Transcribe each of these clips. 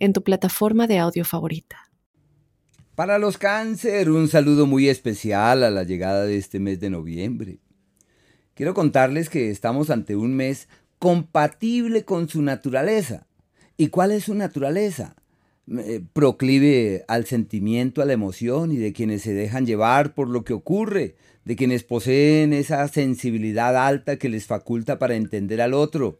en tu plataforma de audio favorita. Para los cáncer, un saludo muy especial a la llegada de este mes de noviembre. Quiero contarles que estamos ante un mes compatible con su naturaleza. ¿Y cuál es su naturaleza? Eh, proclive al sentimiento, a la emoción y de quienes se dejan llevar por lo que ocurre, de quienes poseen esa sensibilidad alta que les faculta para entender al otro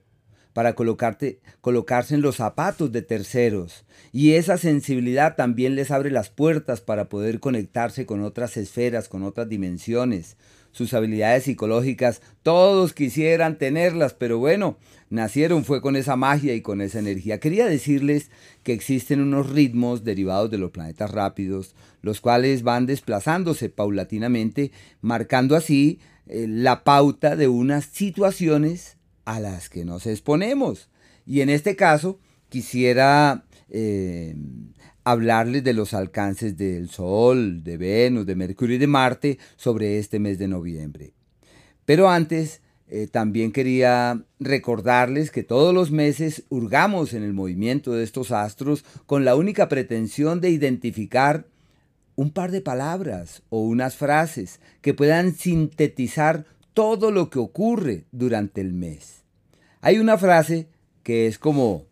para colocarte, colocarse en los zapatos de terceros. Y esa sensibilidad también les abre las puertas para poder conectarse con otras esferas, con otras dimensiones. Sus habilidades psicológicas, todos quisieran tenerlas, pero bueno, nacieron fue con esa magia y con esa energía. Quería decirles que existen unos ritmos derivados de los planetas rápidos, los cuales van desplazándose paulatinamente, marcando así eh, la pauta de unas situaciones a las que nos exponemos. Y en este caso quisiera eh, hablarles de los alcances del Sol, de Venus, de Mercurio y de Marte sobre este mes de noviembre. Pero antes, eh, también quería recordarles que todos los meses hurgamos en el movimiento de estos astros con la única pretensión de identificar un par de palabras o unas frases que puedan sintetizar todo lo que ocurre durante el mes. Hay una frase que es como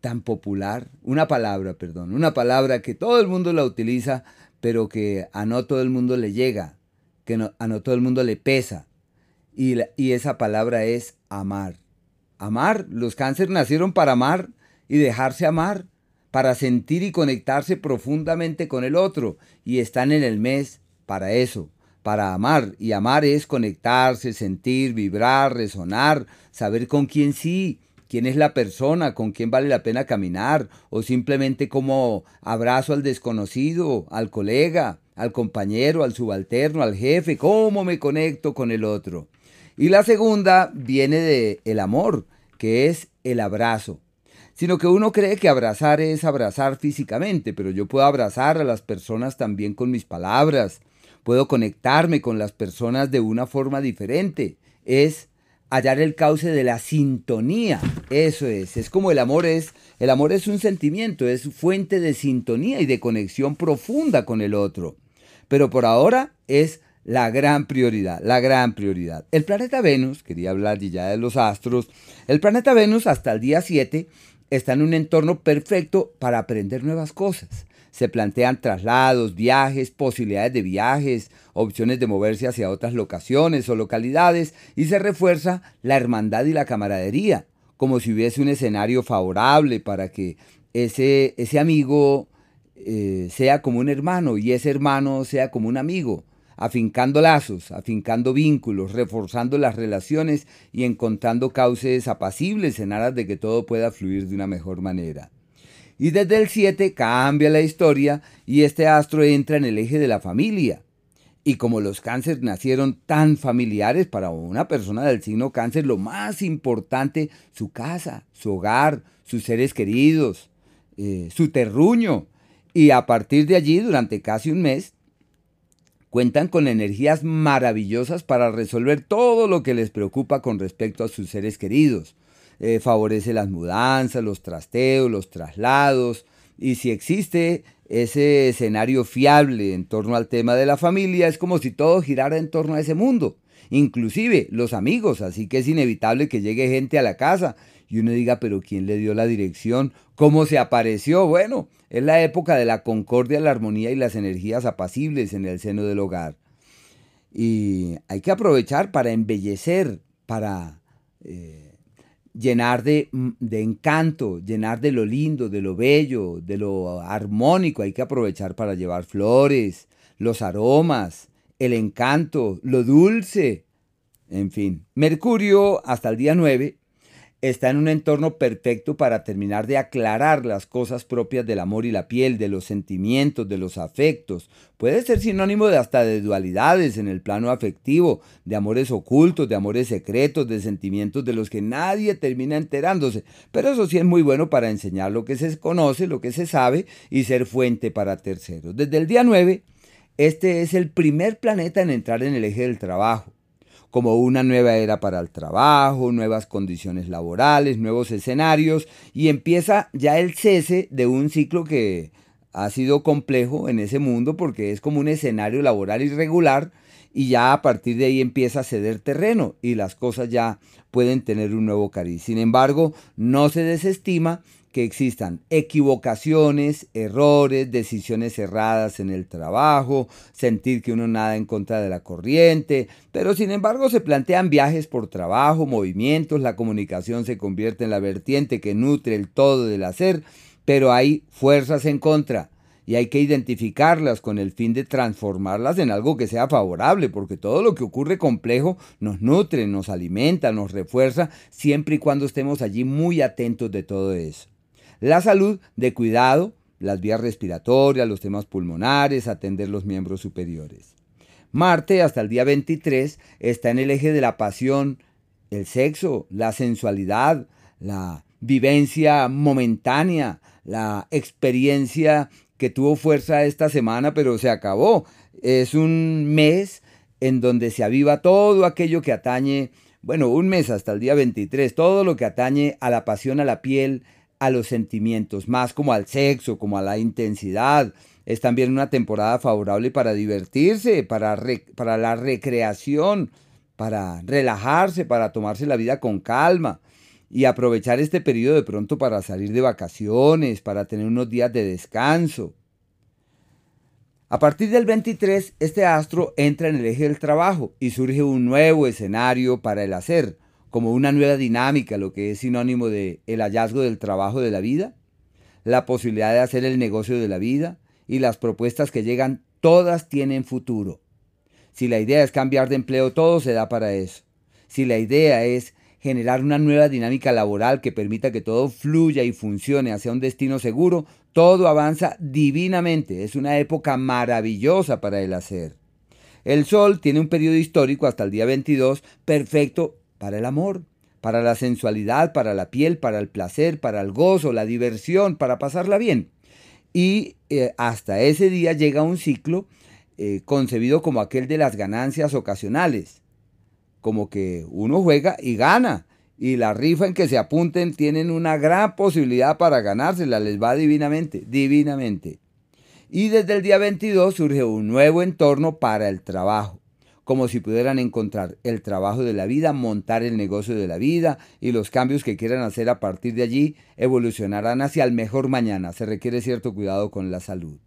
tan popular, una palabra, perdón, una palabra que todo el mundo la utiliza, pero que a no todo el mundo le llega, que a no todo el mundo le pesa. Y, esa palabra es amar. Amar, los cánceres nacieron para amar y dejarse amar, para sentir y conectarse profundamente con el otro, y están en el mes para eso, para amar. Y amar es conectarse, sentir, vibrar, resonar, saber con quién sí, quién es la persona, con quién vale la pena caminar, o simplemente como abrazo al desconocido, al colega, al compañero, al subalterno, al jefe, cómo me conecto con el otro. Y la segunda viene de el amor, que es el abrazo. Sino que uno cree que abrazar es abrazar físicamente, pero yo puedo abrazar a las personas también con mis palabras, puedo conectarme con las personas de una forma diferente. Es hallar el cauce de la sintonía. Eso es, es como el amor es, el amor es un sentimiento, es fuente de sintonía y de conexión profunda con el otro. Pero por ahora es la gran prioridad, la gran prioridad. El planeta Venus, quería hablar ya de los astros, el planeta Venus hasta el día 7 está en un entorno perfecto para aprender nuevas cosas. Se plantean traslados, viajes, posibilidades de viajes, opciones de moverse hacia otras locaciones o localidades y se refuerza la hermandad y la camaradería, como si hubiese un escenario favorable para que ese, ese amigo eh, sea como un hermano y ese hermano sea como un amigo, afincando lazos, afincando vínculos, reforzando las relaciones y encontrando cauces apacibles en aras de que todo pueda fluir de una mejor manera. Y desde el 7 cambia la historia y este astro entra en el eje de la familia. Y como los cánceres nacieron tan familiares para una persona del signo cáncer, lo más importante, su casa, su hogar, sus seres queridos, eh, su terruño. Y a partir de allí, durante casi un mes, cuentan con energías maravillosas para resolver todo lo que les preocupa con respecto a sus seres queridos. Eh, favorece las mudanzas, los trasteos, los traslados, y si existe ese escenario fiable en torno al tema de la familia, es como si todo girara en torno a ese mundo, inclusive los amigos, así que es inevitable que llegue gente a la casa y uno diga, pero ¿quién le dio la dirección? ¿Cómo se apareció? Bueno, es la época de la concordia, la armonía y las energías apacibles en el seno del hogar. Y hay que aprovechar para embellecer, para... Eh, llenar de, mm, de, encanto, llenar de lo lindo, de lo bello, de lo armónico. Hay que aprovechar para llevar flores, los aromas, el encanto, lo dulce. En fin, Mercurio hasta el día 9 está en un entorno perfecto para terminar de aclarar las cosas propias del amor y la piel, de los sentimientos, de los afectos. Puede ser sinónimo de hasta de dualidades en el plano afectivo, de amores ocultos, de amores secretos, de sentimientos de los que nadie termina enterándose. Pero eso sí es muy bueno para enseñar lo que se conoce, lo que se sabe y ser fuente para terceros. Desde el día 9, este es el primer planeta en entrar en el eje del trabajo como una nueva era para el trabajo, nuevas condiciones laborales, nuevos escenarios, y empieza ya el cese de un ciclo que ha sido complejo en ese mundo porque es como un escenario laboral irregular y ya a partir de ahí empieza a ceder terreno y las cosas ya pueden tener un nuevo cariz. Sin embargo, no se desestima que existan equivocaciones, errores, decisiones erradas en el trabajo, sentir que uno nada en contra de la corriente, pero sin embargo se plantean viajes por trabajo, movimientos, la comunicación se convierte en la vertiente que nutre el todo del hacer, pero hay fuerzas en contra y hay que identificarlas con el fin de transformarlas en algo que sea favorable, porque todo lo que ocurre complejo nos nutre, nos alimenta, nos refuerza, siempre y cuando estemos allí muy atentos de todo eso. La salud de cuidado, las vías respiratorias, los temas pulmonares, atender los miembros superiores. Marte hasta el día 23 está en el eje de la pasión, el sexo, la sensualidad, la vivencia momentánea, la experiencia que tuvo fuerza esta semana pero se acabó. Es un mes en donde se aviva todo aquello que atañe, bueno, un mes hasta el día 23, todo lo que atañe a la pasión, a la piel, a los sentimientos, más como al sexo, como a la intensidad. Es también una temporada favorable para divertirse, para, para la recreación, para relajarse, para tomarse la vida con calma y aprovechar este periodo de pronto para salir de vacaciones, para tener unos días de descanso. A partir del 23, este astro entra en el eje del trabajo y surge un nuevo escenario para el hacer como una nueva dinámica, lo que es sinónimo de el hallazgo del trabajo de la vida, la posibilidad de hacer el negocio de la vida y las propuestas que llegan, todas tienen futuro. Si la idea es cambiar de empleo, todo se da para eso. Si la idea es generar una nueva dinámica laboral que permita que todo fluya y funcione hacia un destino seguro, todo avanza divinamente. Es una época maravillosa para el hacer. El Sol tiene un periodo histórico hasta el día 22 perfecto para el amor, para la sensualidad, para la piel, para el placer, para el gozo, la diversión, para pasarla bien. Y eh, hasta ese día llega un ciclo eh, concebido como aquel de las ganancias ocasionales, como que uno juega y gana, y la rifa en que se apunten tienen una gran posibilidad para ganársela, les va divinamente, divinamente. Y desde el día 22 surge un nuevo entorno para el trabajo como si pudieran encontrar el trabajo de la vida, montar el negocio de la vida y los cambios que quieran hacer a partir de allí evolucionarán hacia el mejor mañana. Se requiere cierto cuidado con la salud.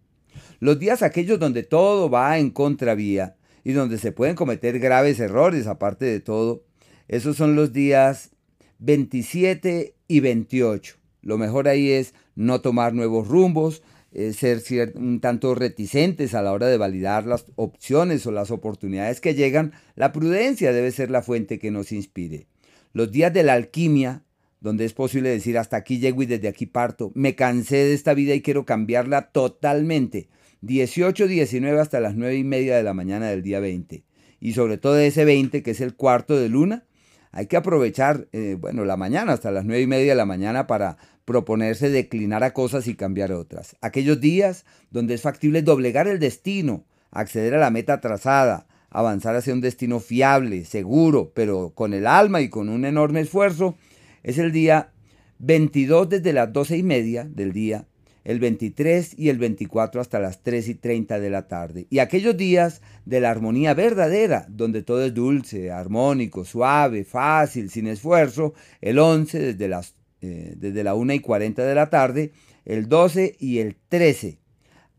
Los días aquellos donde todo va en contravía y donde se pueden cometer graves errores aparte de todo, esos son los días 27 y 28. Lo mejor ahí es no tomar nuevos rumbos, eh, ser un tanto reticentes a la hora de validar las opciones o las oportunidades que llegan, la prudencia debe ser la fuente que nos inspire. Los días de la alquimia, donde es posible decir hasta aquí llego y desde aquí parto, me cansé de esta vida y quiero cambiarla totalmente. 18, 19 hasta las 9 y media de la mañana del día 20. Y sobre todo ese 20, que es el cuarto de luna, hay que aprovechar, eh, bueno, la mañana hasta las 9 y media de la mañana para proponerse declinar a cosas y cambiar otras. Aquellos días donde es factible doblegar el destino, acceder a la meta trazada, avanzar hacia un destino fiable, seguro, pero con el alma y con un enorme esfuerzo, es el día 22 desde las 12 y media del día, el 23 y el 24 hasta las 3 y 30 de la tarde. Y aquellos días de la armonía verdadera, donde todo es dulce, armónico, suave, fácil, sin esfuerzo, el 11 desde las eh, desde la 1 y 40 de la tarde, el 12 y el 13,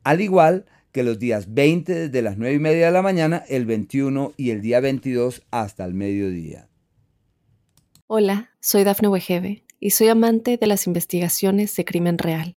al igual que los días 20 desde las 9 y media de la mañana, el 21 y el día 22 hasta el mediodía. Hola, soy Dafne Wegebe y soy amante de las investigaciones de crimen real.